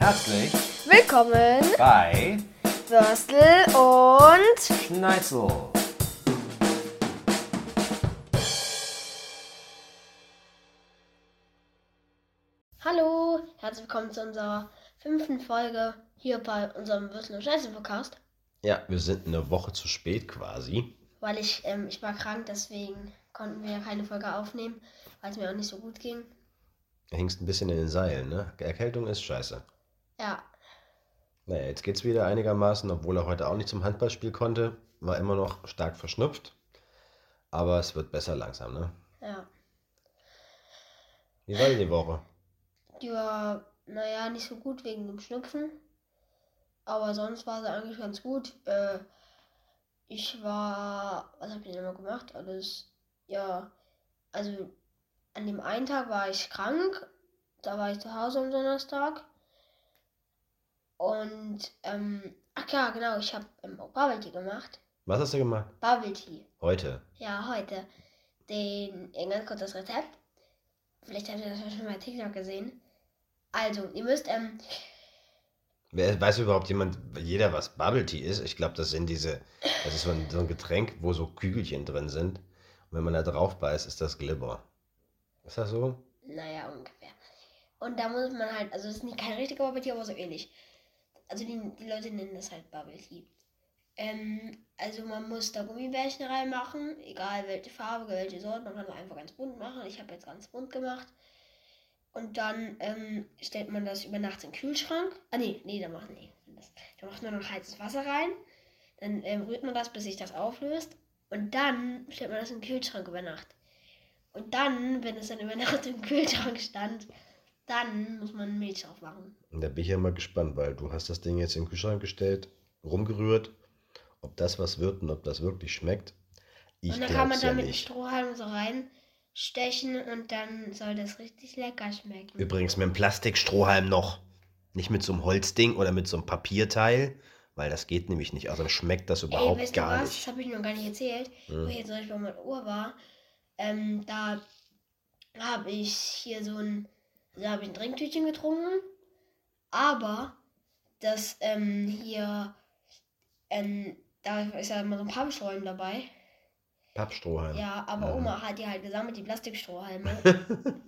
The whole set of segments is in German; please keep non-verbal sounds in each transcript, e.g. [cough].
Herzlich Willkommen, bei Würstel und Schneitzel. Hallo, herzlich willkommen zu unserer fünften Folge hier bei unserem Würstel und Scheiße Podcast. Ja, wir sind eine Woche zu spät quasi. Weil ich, ähm, ich war krank, deswegen konnten wir keine Folge aufnehmen, weil es mir auch nicht so gut ging. Du hängst ein bisschen in den Seilen, ne? Erkältung ist scheiße. Ja, Naja, jetzt geht's wieder einigermaßen, obwohl er heute auch nicht zum Handballspiel konnte. War immer noch stark verschnupft. Aber es wird besser langsam, ne? ja. Wie war die Woche? Die war, naja, nicht so gut wegen dem Schnupfen. Aber sonst war sie eigentlich ganz gut. Äh, ich war, was habe ich denn immer gemacht? Alles, ja, also an dem einen Tag war ich krank. Da war ich zu Hause am Donnerstag. Und, ähm, ach ja, genau, ich habe ähm, auch Bubble Tea gemacht. Was hast du gemacht? Bubble Tea. Heute. Ja, heute. Den, ein ganz kurzes Rezept. Vielleicht habt ihr das ja schon bei TikTok gesehen. Also, ihr müsst, ähm, Wer, weiß überhaupt jemand, jeder, was Bubble Tea ist? Ich glaube, das sind diese, das ist so ein, so ein Getränk, wo so Kügelchen drin sind. Und wenn man da drauf beißt, ist das Glibber. Ist das so? naja, ungefähr. Und da muss man halt, also das ist nicht kein richtiger Bubble Tea, aber so ähnlich. Also die, die Leute nennen das halt Bubble Tea. Ähm, also man muss da Gummibärchen reinmachen, egal welche Farbe, welche Sorte, man kann einfach ganz bunt machen. Ich habe jetzt ganz bunt gemacht. Und dann ähm, stellt man das über Nacht in den Kühlschrank. Ah nee, nee, da macht nee. Das, da macht man noch heißes Wasser rein. Dann ähm, rührt man das, bis sich das auflöst. Und dann stellt man das in den Kühlschrank über Nacht. Und dann, wenn es dann über Nacht im Kühlschrank stand, dann muss man Milch drauf machen. Und da bin ich ja mal gespannt, weil du hast das Ding jetzt in den Kühlschrank gestellt, rumgerührt, ob das was wird und ob das wirklich schmeckt. Ich und dann kann man ja da mit nicht. Strohhalm so reinstechen und dann soll das richtig lecker schmecken. Übrigens mit einem Plastikstrohhalm noch. Nicht mit so einem Holzding oder mit so einem Papierteil, weil das geht nämlich nicht. Also schmeckt das Ey, überhaupt du gar was? Das nicht. habe ich noch gar nicht erzählt. Hm. Wo ich jetzt zum Beispiel bei meiner Uhr war, ähm, da habe ich hier so ein, da habe ich ein Trinktütchen getrunken, aber das ähm, hier, ähm, da ist ja immer so ein Pappstrohhalm dabei. Pappstrohhalm. Ja, aber Ja. Oma hat die halt gesammelt, die Plastikstrohhalme. [laughs]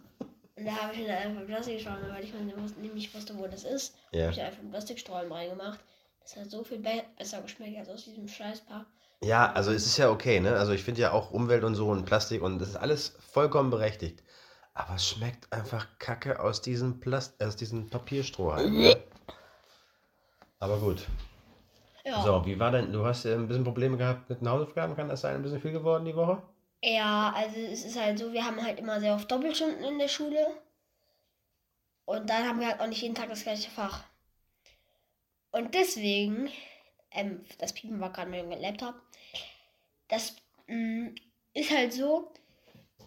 Und da habe ich mir dann einfach Plastikstrohhalme, weil ich nämlich wusste, wo das ist. Ja. habe ich einfach einen Plastikstrohhalm reingemacht. Das hat so viel be besser geschmeckt als aus diesem Scheißpack. Ja, also es ist ja okay, ne? Also ich finde ja auch Umwelt und so und Plastik und das ist alles vollkommen berechtigt. Aber es schmeckt einfach kacke aus diesem Plast aus diesem Papierstrohhalm. ne? Aber gut. Ja. So, wie war denn, du hast äh, ein bisschen Probleme gehabt mit den Hausaufgaben, kann das sein? Ein bisschen viel geworden die Woche? Ja, also es ist halt so, wir haben halt immer sehr oft Doppelstunden in der Schule. Und dann haben wir halt auch nicht jeden Tag das gleiche Fach. Und deswegen, ähm, das Piepen war gerade mein Laptop, das mh, ist halt so,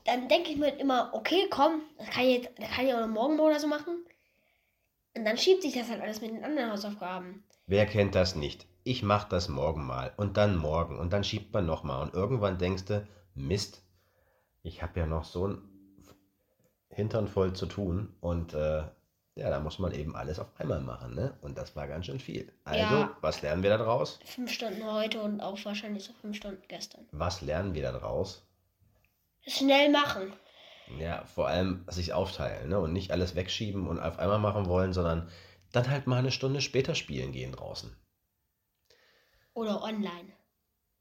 dann denke ich mir halt immer, okay, komm, das kann ich, jetzt, das kann ich auch noch morgen oder so machen. Und dann schiebt sich das halt alles mit den anderen Hausaufgaben. Wer kennt das nicht? Ich mach das morgen mal und dann morgen und dann schiebt man nochmal und irgendwann denkst du, Mist, ich habe ja noch so ein Hintern voll zu tun und äh, ja, da muss man eben alles auf einmal machen, ne? Und das war ganz schön viel. Also, Ja. was lernen wir da draus? Fünf Stunden heute und auch wahrscheinlich so fünf Stunden gestern. Was lernen wir da draus? Schnell machen. Ja, vor allem sich aufteilen, ne? Und nicht alles wegschieben und auf einmal machen wollen, sondern dann halt mal eine Stunde später spielen gehen draußen. Oder online.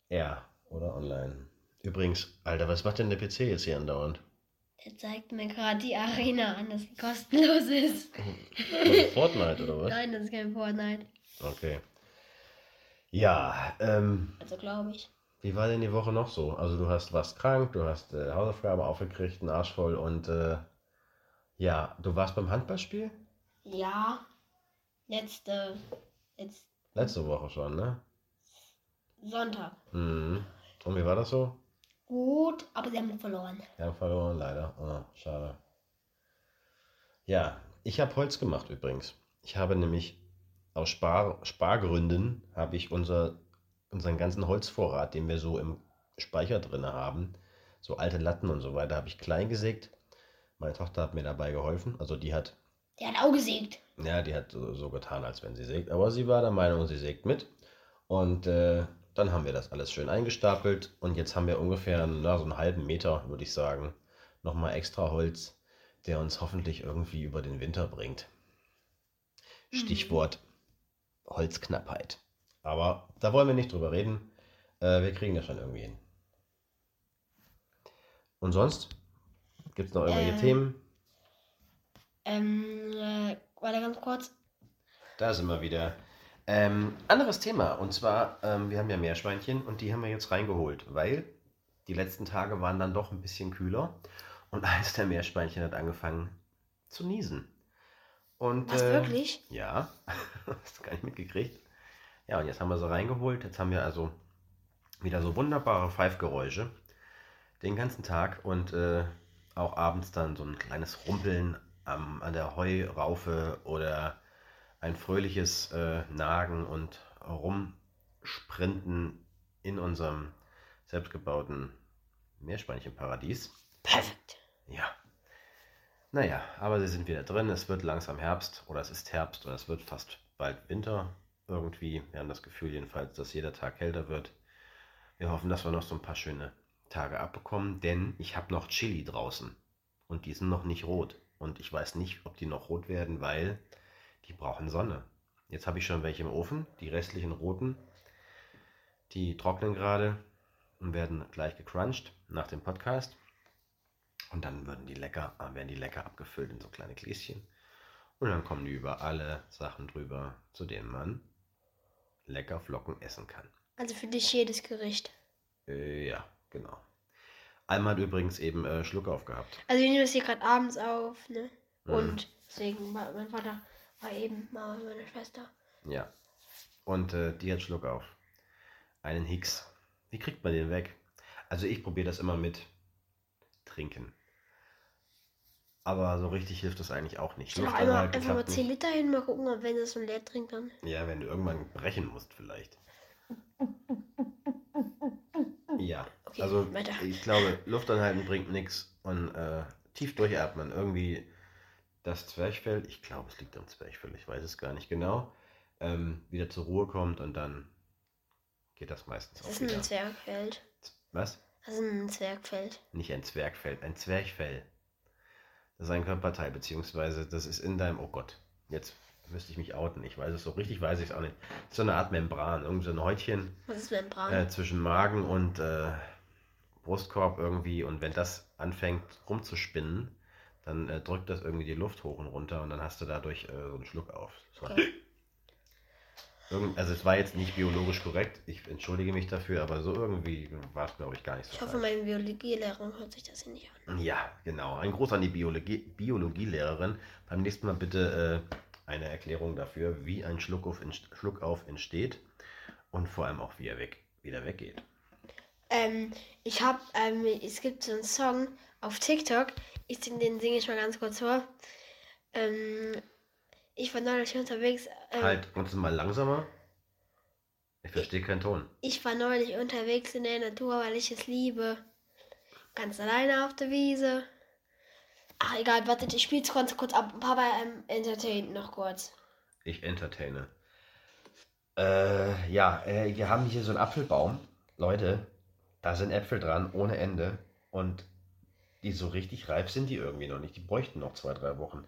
Ja, oder online. Übrigens, Alter, was macht denn der PC jetzt hier andauernd? Der zeigt mir gerade die Arena an, dass sie kostenlos ist. Fortnite oder was? Nein, das ist kein Fortnite. Okay. Ja, ähm, Also glaube ich. Wie war denn die Woche noch so? Also du hast warst krank, du hast äh, Hausaufgaben aufgekriegt, einen Arsch voll und äh, ja, du warst beim Handballspiel? Ja. Letzte. Letzt Letzte Woche schon, ne? Sonntag. Mhm. Und wie war das so? Gut, aber sie haben verloren. Wir haben verloren, leider. Ah, schade. Ja, ich habe Holz gemacht übrigens. Ich habe nämlich aus Spar Spargründen habe ich unser, unseren ganzen Holzvorrat, den wir so im Speicher drin haben, so alte Latten und so weiter, habe ich klein gesägt. Meine Tochter hat mir dabei geholfen. Also die hat Die hat auch gesägt. Ja, die hat so, so getan, als wenn sie sägt. Aber sie war der Meinung, sie sägt mit. Und äh, dann haben wir das alles schön eingestapelt. Und jetzt haben wir ungefähr na, so einen halben Meter, würde ich sagen, nochmal extra Holz, der uns hoffentlich irgendwie über den Winter bringt. Stichwort Holzknappheit. Aber da wollen wir nicht drüber reden. Äh, wir kriegen das schon irgendwie hin. Und sonst? Gibt es noch irgendwelche Ähm. Themen? Ähm, äh, warte ganz kurz. Da sind wir wieder. Ähm, anderes Thema. Und zwar, ähm, wir haben ja Meerschweinchen und die haben wir jetzt reingeholt, weil die letzten Tage waren dann doch ein bisschen kühler. Und [laughs] eines der Meerschweinchen hat angefangen zu niesen. Und, Was, äh, wirklich? Ja, [laughs] hast du gar nicht mitgekriegt. Ja, und jetzt haben wir sie reingeholt. Jetzt haben wir also wieder so wunderbare Pfeifgeräusche den ganzen Tag und äh, auch abends dann so ein kleines Rumpeln am, an der Heuraufe oder ein fröhliches äh, Nagen und Rumsprinten in unserem selbstgebauten Meerschweinchenparadies. Perfekt. Ja. Naja, aber sie sind wieder drin. Es wird langsam Herbst oder es ist Herbst und es wird fast bald Winter irgendwie. Wir haben das Gefühl jedenfalls, dass jeder Tag kälter wird. Wir hoffen, dass wir noch so ein paar schöne Tage abbekommen, denn ich habe noch Chili draußen und die sind noch nicht rot. Und ich weiß nicht, ob die noch rot werden, weil die brauchen Sonne. Jetzt habe ich schon welche im Ofen, die restlichen roten, die trocknen gerade und werden gleich gecrunched nach dem Podcast. Und dann würden die lecker, äh, werden die lecker abgefüllt in so kleine Gläschen. Und dann kommen die über alle Sachen drüber, zu denen man lecker Flocken essen kann. Also für dich jedes Gericht. Äh, ja, genau. Alma hat übrigens eben äh, Schluck aufgehabt. Also wir nehmen das hier gerade abends auf, ne? Mhm. Und deswegen war mein Vater war eben Mama und meine Schwester. Ja. Und äh, die hat Schluck auf. Einen Hicks. Wie kriegt man den weg? Also ich probiere das immer mit trinken. Aber so richtig hilft das eigentlich auch nicht. Luft einmal anhalten einfach mal klappt 10 Liter hin, mal gucken, ob wenn das so leer trinkt dann. Ja, wenn du irgendwann brechen musst vielleicht. Ja, Okay, also weiter. ich glaube, Luft anhalten bringt nichts und äh, tief durchatmen. Irgendwie das Zwerchfell, ich glaube, es liegt am Zwerchfell, ich weiß es gar nicht genau, ähm, wieder zur Ruhe kommt und dann geht das meistens Das auch ist wieder. ein Zwergfeld. Was? Das ist ein Zwergfeld. Nicht ein Zwergfell, ein Zwerchfell. Das ist ein Körperteil, beziehungsweise das ist in deinem, oh Gott, jetzt müsste ich mich outen, ich weiß es so richtig, weiß ich es auch nicht. So eine Art Membran, irgend so ein Häutchen Was ist Membran? äh, zwischen Magen und äh, Brustkorb irgendwie und wenn das anfängt rumzuspinnen, dann äh, drückt das irgendwie die Luft hoch und runter und dann hast du dadurch äh, so einen Schluck auf. So. Okay. Irgend, also es war jetzt nicht biologisch korrekt, ich entschuldige mich dafür, aber so irgendwie war es glaube ich gar nicht so Ich hoffe, falsch. meine Biologielehrerin hört sich das hier nicht an. Ja, genau. Ein Gruß an die Biologie, Biologielehrerin. Beim nächsten Mal bitte äh, eine Erklärung dafür, wie ein Schluckauf, Schluckauf entsteht und vor allem auch, wie er weg, wieder weggeht. Ähm, ich hab, ähm, es gibt so einen Song auf TikTok. Ich sing, den singe ich mal ganz kurz vor. Ähm, ich war neulich unterwegs. Ähm, Halt, uns mal langsamer. Ich verstehe keinen Ton. Ich war neulich unterwegs in der Natur, weil ich es liebe. Ganz alleine auf der Wiese. Ach egal, wartet, ich spiel's kurz, kurz ab. Papa ähm, entertaint noch kurz. Ich entertaine. Äh, ja, äh, wir haben hier so einen Apfelbaum. Leute, da sind Äpfel dran, ohne Ende. Und die so richtig reif sind die irgendwie noch nicht. Die bräuchten noch zwei, drei Wochen.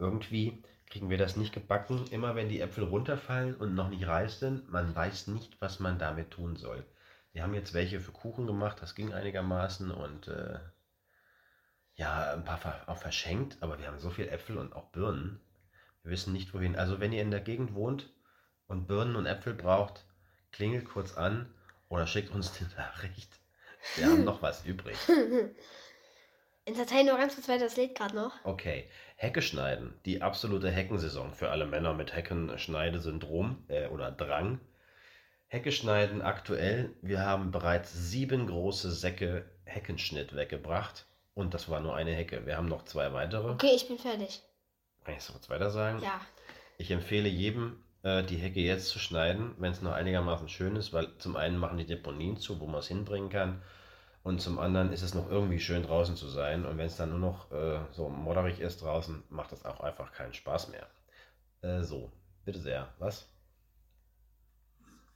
Irgendwie kriegen wir das nicht gebacken. Immer wenn die Äpfel runterfallen und noch nicht reif sind, man weiß nicht, was man damit tun soll. Wir haben jetzt welche für Kuchen gemacht, das ging einigermaßen und äh, ja, ein paar auch verschenkt, aber wir haben so viel Äpfel und auch Birnen. Wir wissen nicht wohin. Also wenn ihr in der Gegend wohnt und Birnen und Äpfel braucht, klingelt kurz an oder schickt uns eine [laughs] Nachricht. Wir haben noch was übrig. [laughs] Entertain noch ganz kurz weiter, das lädt gerade noch. Okay, Hecke schneiden. Die absolute Heckensaison für alle Männer mit Heckenschneidesyndrom äh, oder Drang. Hecke schneiden aktuell. Wir haben bereits sieben große Säcke Heckenschnitt weggebracht. Und das war nur eine Hecke. Wir haben noch zwei weitere. Okay, ich bin fertig. Kann ich es kurz weiter sagen? Ja. Ich empfehle jedem, äh, die Hecke jetzt zu schneiden, wenn es noch einigermaßen schön ist, weil zum einen machen die Deponien zu, wo man es hinbringen kann. Und zum anderen ist es noch irgendwie schön draußen zu sein. Und wenn es dann nur noch äh, so modderig ist draußen, macht das auch einfach keinen Spaß mehr. Äh, so, bitte sehr. Was?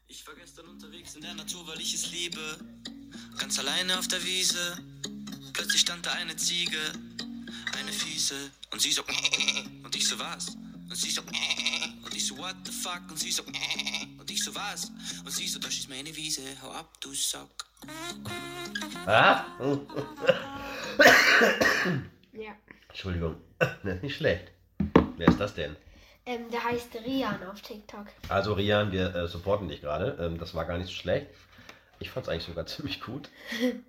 Ich war gestern unterwegs in der Natur, weil ich es liebe. Ganz alleine auf der Wiese. Plötzlich stand da eine Ziege, eine fiese. Und sie so, [laughs] und ich so was? Und sie so, [laughs] so, what the fuck? Und sie so, und ich so was? Und sie so, das ist meine Wiese, hau ab, du Sack. Ah? Ja. Entschuldigung. Das [laughs] ist nicht schlecht. Wer ist das denn? Ähm, der heißt Rian auf TikTok. Also Rian, wir äh, supporten dich gerade. Ähm, das war gar nicht so schlecht. Ich fand es eigentlich sogar [laughs] ziemlich gut.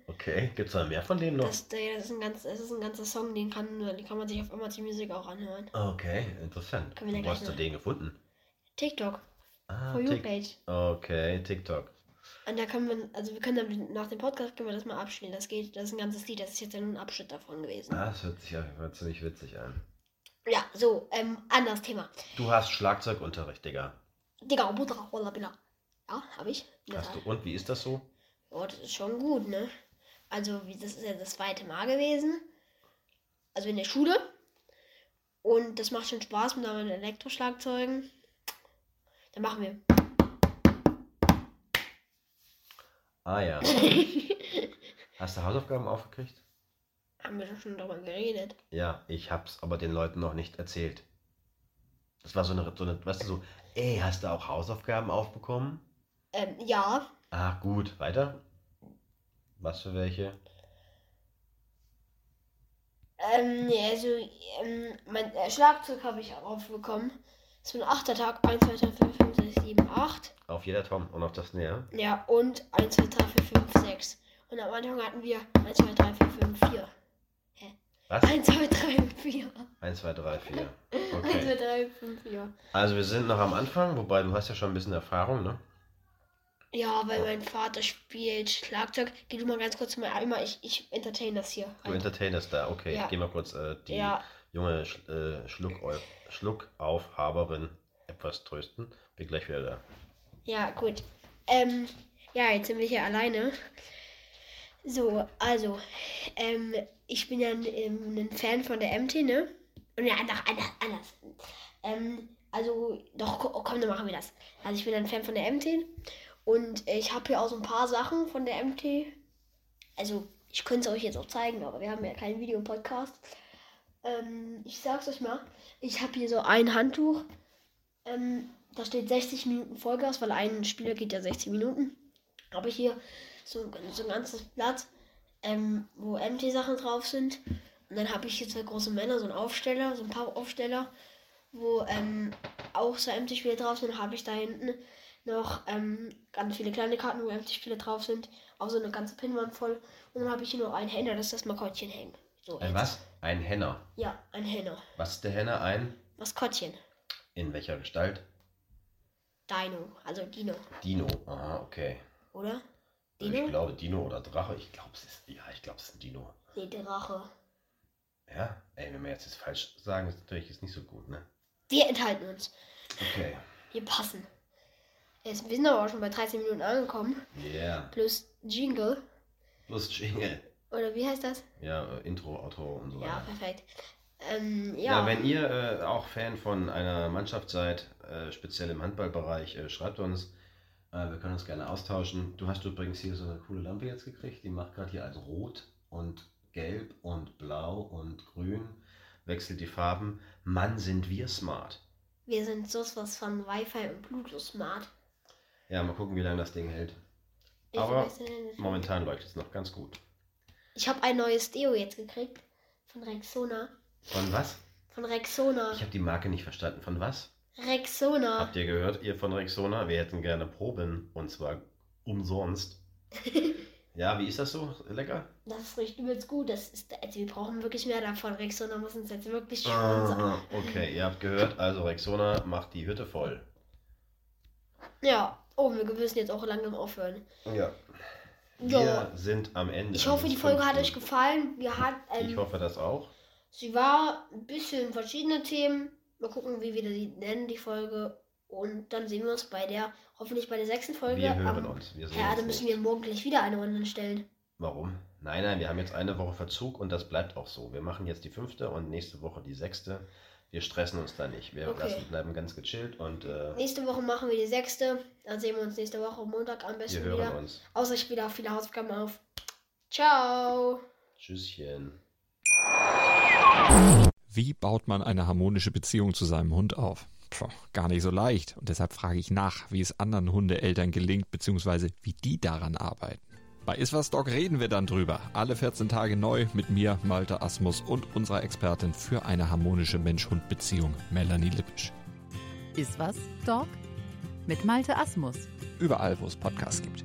Okay, gibt es da mehr von denen noch? Das, das, ist ein ganz, das ist ein ganzer Song, den kann, den kann man sich auf Amazon Music auch anhören. Okay, interessant. Wo hast du den gefunden? TikTok, Ah, For You Page. Okay, TikTok. Und da können wir, also wir können dann nach dem Podcast können wir das mal abspielen. Das geht, das ist ein ganzes Lied, das ist jetzt ja nur ein Abschnitt davon gewesen. Ah, das hört sich ja hört ziemlich witzig an. Ja, so, ähm, anderes Thema. Du hast Schlagzeugunterricht, Digga. Digga, Buddha, Rolla, Billa. Ja, hab ich. Hast du. Und wie ist das so? Oh, das ist schon gut, ne? Also, wie, das ist ja das zweite Mal gewesen. Also in der Schule. Und das macht schon Spaß mit anderen Elektroschlagzeugen. Dann machen wir. Ah ja. [laughs] Hast du Hausaufgaben aufgekriegt? Haben wir doch schon darüber geredet. Ja, ich hab's aber den Leuten noch nicht erzählt. Das war so eine, so eine, weißt du, so, ey, hast du auch Hausaufgaben aufbekommen? Ähm, ja. Ah, gut, weiter. Was für welche? Ähm, also, ähm, mein äh, Schlagzeug habe ich aufbekommen. Das ist mein achter Tag. 1, 2, 3, 4, 5, 6, 7, 8. Auf jeder Tom und auf das näher. Ja, und 1, 2, 3, 4, 5, 6. Und am Anfang hatten wir 1, 2, 3, 4, 5, 4. Was? 1, 2, 3, 4. 1, 2, 3, 4. 1, 2, Okay. 3, 5, 4. Also wir sind noch am Anfang, wobei du hast ja schon ein bisschen Erfahrung, ne? Ja, weil mein Vater spielt Schlagzeug. Geh du mal ganz kurz mal einmal. Ich, ich entertain das hier. Du entertainest da, okay. Ja. Ich geh mal kurz äh, die Ja. Junge äh, Schluck Schluckaufhaberin etwas trösten. Bin gleich wieder da. Ja, gut. Ähm, ja, jetzt sind wir hier alleine. So, also, ähm, ich bin ja ein, ähm, ein Fan von der MT, ne? Und ja, anders, anders, anders. Ähm, also, doch, ko- komm, dann machen wir das. Also, ich bin ein Fan von der MT. Und ich habe hier auch so ein paar Sachen von der MT. Also, ich könnte es euch jetzt auch zeigen, aber wir haben ja keinen Videopodcast. Ähm, ich sag's euch mal. Ich habe hier so ein Handtuch. Ähm, da steht 60 Minuten Vollgas, weil ein Spieler geht ja 60 Minuten. Habe ich hier so, so ein ganzes Blatt, ähm, wo MT-Sachen drauf sind. Und dann habe ich hier zwei große Männer, so einen Aufsteller, so ein paar Aufsteller, wo ähm, auch so MT-Spiele drauf sind. Habe ich da hinten noch ähm, ganz viele kleine Karten, wo MT-Spiele drauf sind. Auch so eine ganze Pinwand voll. Und dann habe ich hier noch einen Henner, das ist das Maskottchen hängen. So, Ein was? Ein Henner. Ja, ein Henner. Was ist der Henner? Ein? Maskottchen. In welcher Gestalt? Dino, also Dino, Dino. Aha, okay. oder? Ich Dino? glaube Dino oder Drache. Ich glaube es ist. Ja, ich glaube es ist ein Dino. Nee, Drache. Ja? Ey, wenn wir jetzt das falsch sagen, ist natürlich jetzt nicht so gut, ne? Wir enthalten uns. Okay. Wir passen. Jetzt, wir sind aber auch schon bei 13 Minuten angekommen. Yeah. Plus Jingle. Plus Jingle. Oder wie heißt das? Ja, äh, Intro, Outro und so Ja, weiter. perfekt. Ähm, Ja, ja. wenn ihr äh, auch Fan von einer Mannschaft seid, äh, speziell im Handballbereich, äh, schreibt uns. Äh, wir können uns gerne austauschen. Du hast übrigens hier so eine coole Lampe jetzt gekriegt. Die macht gerade hier also rot und gelb und blau und grün. Wechselt die Farben. Mann, sind wir smart. wir sind so was von Wi-Fi und Bluetooth Smart. Ja, mal gucken, wie lange das Ding hält. Ich Aber. Momentan leuchtet es noch ganz gut. Ich habe ein neues Deo jetzt gekriegt. Von Rexona. Von was? Von Rexona. Ich habe die Marke nicht verstanden. Von was? Rexona. Habt ihr gehört, ihr von Rexona? Wir hätten gerne Proben und zwar umsonst. [laughs] ja, wie ist das so? Lecker? Das riecht übelst gut. Das ist, also wir brauchen wirklich mehr davon. Rexona muss uns jetzt wirklich sponsern. Okay, ihr habt gehört, also Rexona macht die Hütte voll. Ja. Oh, wir müssen jetzt auch langsam aufhören. Ja. Ja. Wir sind am Ende. Ich hoffe, die Folge hat euch gefallen. Wir hat, Ich ähm, hoffe das auch. sie war ein bisschen verschiedene Themen. Mal gucken, wie wir die nennen, die Folge. Und dann sehen wir uns bei der, hoffentlich bei der sechsten Folge. Wir hören am, uns. Wir sehen Ja, uns dann müssen wir morgen gleich wieder eine online stellen. Warum? Nein, nein, wir haben jetzt eine Woche Verzug und das bleibt auch so. Wir machen jetzt die fünfte und nächste Woche die sechste. Wir stressen uns da nicht. Wir Okay. lassen, bleiben ganz gechillt und äh, Nächste Woche machen wir die sechste. Dann sehen wir uns nächste Woche Montag am wir besten hören wieder. uns. Außer ich spiele auch viele Hausaufgaben auf. Ciao. Tschüsschen. Wie baut man eine harmonische Beziehung zu seinem Hund auf? Puh, gar nicht so leicht. Und deshalb frage ich nach, wie es anderen Hundeeltern gelingt, beziehungsweise wie die daran arbeiten. Bei Iswas Dog reden wir dann drüber. Alle 14 Tage neu mit mir, Malte Asmus und unserer Expertin für eine harmonische Mensch-Hund-Beziehung, Melanie Lippisch. Ist was, Dog? Mit Malte Asmus. Überall, wo es Podcasts gibt.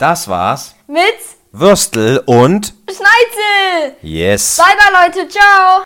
Das war's. Mit Würstel und Schneizel. Yes. Bye bye Leute, ciao.